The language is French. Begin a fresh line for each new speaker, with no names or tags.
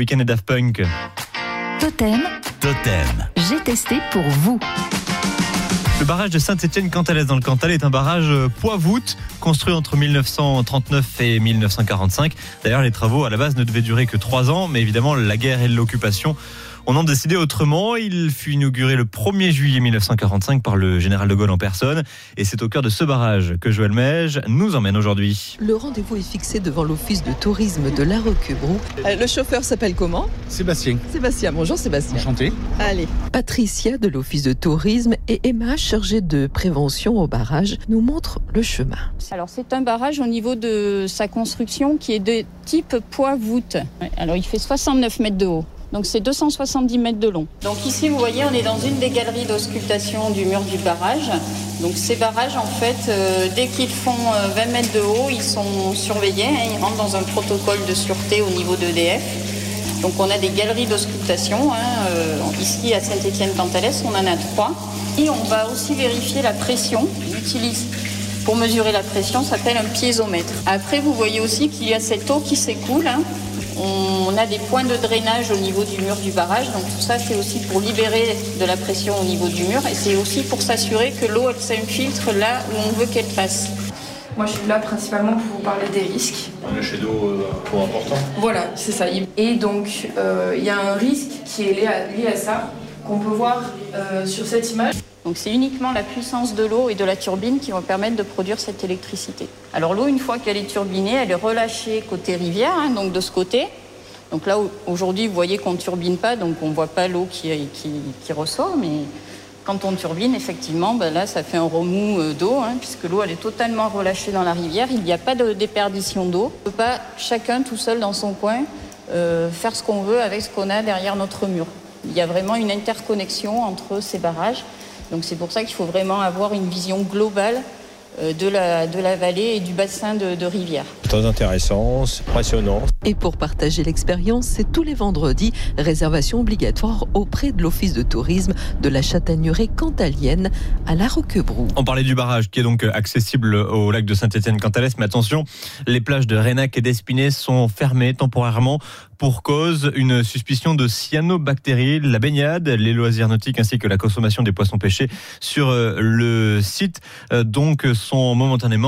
Week-end et Daft Punk.
Totem,
Totem.
j'ai testé pour vous.
Le barrage de Saint-Étienne-Cantalès dans le Cantal est un barrage poids-voûte construit entre 1939 et 1945. D'ailleurs, les travaux à la base ne devaient durer que trois ans, mais évidemment, la guerre et l'occupation on en décidé autrement. Il fut inauguré le 1er juillet 1945 par le général de Gaulle en personne. Et c'est au cœur de ce barrage que Joël Mège nous emmène aujourd'hui.
Le rendez-vous est fixé devant l'office de tourisme de La Roquebrou. Euh, Le chauffeur s'appelle comment?
Sébastien,
Sébastien. Bonjour Sébastien.
enchanté.
Allez. Patricia de l'office de tourisme et Emma, chargée de prévention au barrage, nous montrent le chemin.
Alors c'est un barrage au niveau de sa construction qui est de type poids-voûte. Alors il fait 69 mètres de haut. Donc c'est 270 mètres de long. Donc ici vous voyez on est dans une des galeries d'auscultation du mur du barrage. Donc ces barrages en fait euh, dès qu'ils font euh, 20 mètres de haut ils sont surveillés. hein, ils rentrent dans un protocole de sûreté au niveau d'EDF. Donc on a des galeries d'auscultation. hein, euh, ici à Saint-Étienne-Cantalès on en a trois. Et on va aussi vérifier la pression. On utilise pour mesurer la pression s'appelle un piézomètre. Après, vous voyez aussi qu'il y a cette eau qui s'écoule. hein. On a des points de drainage au niveau du mur du barrage. Donc tout ça, c'est aussi pour libérer de la pression au niveau du mur. Et c'est aussi pour s'assurer que l'eau, elle s'infiltre là où on veut qu'elle passe.
Moi, je suis là principalement pour vous parler des risques.
Un jet d'eau trop important.
Voilà, c'est ça. Et donc, euh, il y a un risque qui est lié à, lié à ça, qu'on peut voir euh, sur cette image.
Donc c'est uniquement la puissance de l'eau et de la turbine qui vont permettre de produire cette électricité. Alors l'eau, une fois qu'elle est turbinée, elle est relâchée côté rivière, hein, donc de ce côté. Donc là, au- aujourd'hui, vous voyez qu'on ne turbine pas, donc on ne voit pas l'eau qui, ressort, mais quand on turbine, effectivement, ben là, ça fait un remous euh, d'eau, hein, puisque l'eau, est totalement relâchée dans la rivière. Il n'y a pas de déperdition d'eau. On ne peut pas, chacun tout seul dans son coin, euh, faire ce qu'on veut avec ce qu'on a derrière notre mur. Il y a vraiment une interconnexion entre ces barrages. Donc c'est pour ça qu'il faut vraiment avoir une vision globale de la, de la vallée et du bassin de, de rivière.
Très intéressant, c'est passionnant.
Et pour partager l'expérience, c'est tous les vendredis, réservation obligatoire auprès de l'office de tourisme de la Châtaigneraie cantalienne à La Roquebrou.
On parlait du barrage qui est donc accessible au lac de Saint-Étienne-Cantalès, mais attention, les plages de Rénac et d'Espinay sont fermées temporairement pour cause une suspicion de cyanobactéries. La baignade, les loisirs nautiques ainsi que la consommation des poissons pêchés sur euh, le site euh, donc sont momentanément